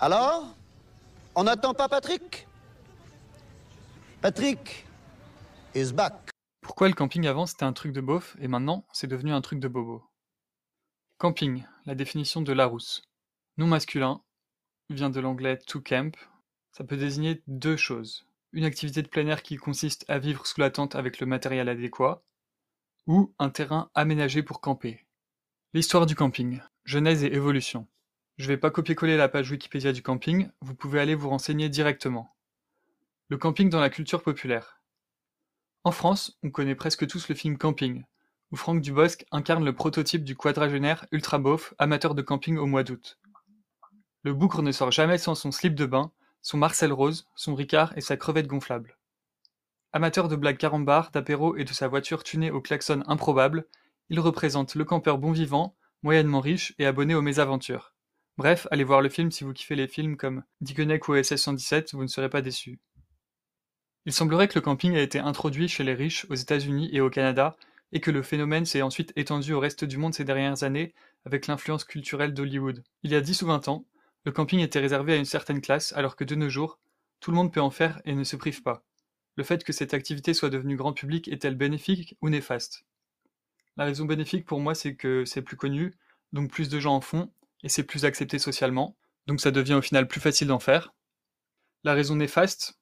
Alors On n'attend pas Patrick? Patrick is back. Pourquoi le camping avant c'était un truc de beauf et maintenant c'est devenu un truc de bobo? Camping, la définition de Larousse. Nom masculin, vient de l'anglais to camp. Ça peut désigner deux choses. Une activité de plein air qui consiste à vivre sous la tente avec le matériel adéquat, ou un terrain aménagé pour camper. L'histoire du camping, genèse et évolution. Je vais pas copier-coller la page Wikipédia du camping, vous pouvez aller vous renseigner directement. Le camping dans la culture populaire. En France, on connaît presque tous le film Camping, où Franck Dubosc incarne le prototype du quadragénaire ultra beauf amateur de camping au mois d'août. Le bougre ne sort jamais sans son slip de bain, son Marcel Rose, son Ricard et sa crevette gonflable. Amateur de blagues carambars, d'apéro et de sa voiture tunée au klaxon improbable, il représente le campeur bon vivant, moyennement riche et abonné aux mésaventures. Bref, allez voir le film si vous kiffez les films comme Dickeneck ou SS 117, vous ne serez pas déçus. Il semblerait que le camping a été introduit chez les riches aux États-Unis et au Canada, et que le phénomène s'est ensuite étendu au reste du monde ces dernières années avec l'influence culturelle d'Hollywood. Il y a 10 ou 20 ans, le camping était réservé à une certaine classe alors que de nos jours, tout le monde peut en faire et ne se prive pas. Le fait que cette activité soit devenue grand public est-elle bénéfique ou néfaste? La raison bénéfique pour moi c'est que c'est plus connu, donc plus de gens en font, et c'est plus accepté socialement, donc ça devient au final plus facile d'en faire. La raison néfaste,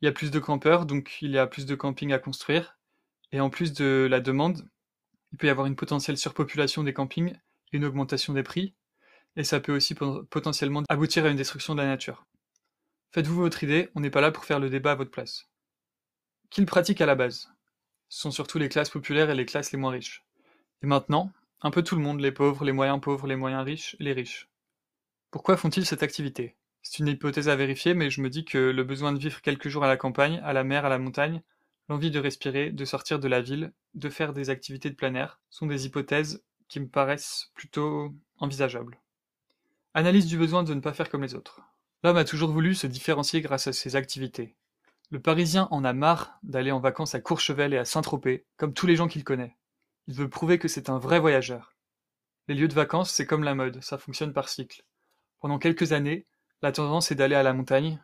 il y a plus de campeurs, donc il y a plus de camping à construire, et en plus de la demande, il peut y avoir une potentielle surpopulation des campings et une augmentation des prix, et ça peut aussi potentiellement aboutir à une destruction de la nature. Faites-vous votre idée, on n'est pas là pour faire le débat à votre place. Qui le pratique à la base Ce sont surtout les classes populaires et les classes les moins riches. Et maintenant, un peu tout le monde, les pauvres, les moyens pauvres, les moyens riches, les riches. Pourquoi font-ils cette activité? C'est une hypothèse à vérifier, mais je me dis que le besoin de vivre quelques jours à la campagne, à la mer, à la montagne, l'envie de respirer, de sortir de la ville, de faire des activités de plein air, sont des hypothèses qui me paraissent plutôt envisageables. Analyse du besoin de ne pas faire comme les autres. L'homme a toujours voulu se différencier grâce à ses activités. Le Parisien en a marre d'aller en vacances à Courchevel et à Saint-Tropez, comme tous les gens qu'il connaît. Il veut prouver que c'est un vrai voyageur. Les lieux de vacances, c'est comme la mode, ça fonctionne par cycle. Pendant quelques années, la tendance est d'aller à la montagne,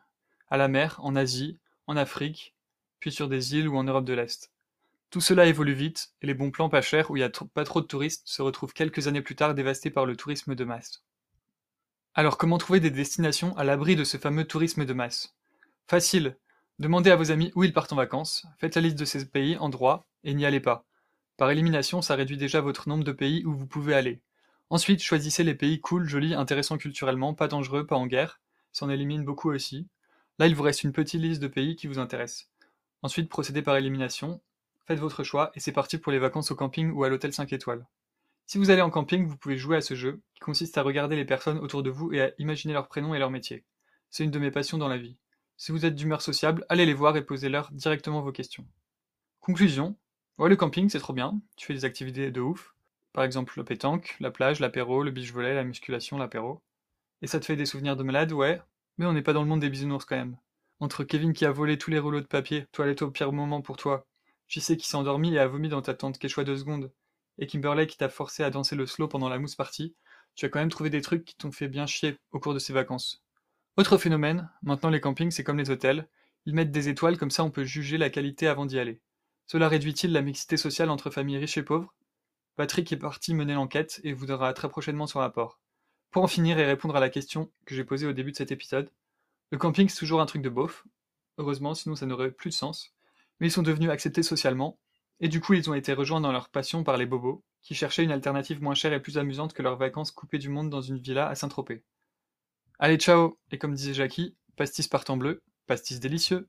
à la mer, en Asie, en Afrique, puis sur des îles ou en Europe de l'Est. Tout cela évolue vite, et les bons plans pas chers où il n'y a pas trop de touristes se retrouvent quelques années plus tard dévastés par le tourisme de masse. Alors comment trouver des destinations à l'abri de ce fameux tourisme de masse? Facile, demandez à vos amis où ils partent en vacances, faites la liste de ces pays, endroits, et n'y allez pas. Par élimination, ça réduit déjà votre nombre de pays où vous pouvez aller. Ensuite, choisissez les pays cool, jolis, intéressants culturellement, pas dangereux, pas en guerre. Ça en élimine beaucoup aussi. Là, il vous reste une petite liste de pays qui vous intéressent. Ensuite, procédez par élimination. Faites votre choix et c'est parti pour les vacances au camping ou à l'hôtel 5 étoiles. Si vous allez en camping, vous pouvez jouer à ce jeu, qui consiste à regarder les personnes autour de vous et à imaginer leurs prénoms et leur métier. C'est une de mes passions dans la vie. Si vous êtes d'humeur sociable, allez les voir et posez-leur directement vos questions. Conclusion, Ouais, le camping, c'est trop bien. Tu fais des activités de ouf. Par exemple, le pétanque, la plage, l'apéro, le beach volley, la musculation, l'apéro. Et ça te fait des souvenirs de malade, ouais. Mais on n'est pas dans le monde des bisounours quand même. Entre Kevin qui a volé tous les rouleaux de papier, toilette au pire moment pour toi, JC qui s'est endormi et a vomi dans ta tente Quechua deux secondes, et Kimberley qui t'a forcé à danser le slow pendant la mousse partie, tu as quand même trouvé des trucs qui t'ont fait bien chier au cours de ces vacances. Autre phénomène, maintenant les campings c'est comme les hôtels, ils mettent des étoiles comme ça on peut juger la qualité avant d'y aller. Cela réduit-il la mixité sociale entre familles riches et pauvres? Patrick est parti mener l'enquête et vous donnera très prochainement son rapport. Pour en finir et répondre à la question que j'ai posée au début de cet épisode, le camping c'est toujours un truc de beauf, heureusement sinon ça n'aurait plus de sens, mais ils sont devenus acceptés socialement, et du coup ils ont été rejoints dans leur passion par les bobos, qui cherchaient une alternative moins chère et plus amusante que leurs vacances coupées du monde dans une villa à Saint-Tropez. Allez ciao! Et comme disait Jackie, pastis partant bleu, pastis délicieux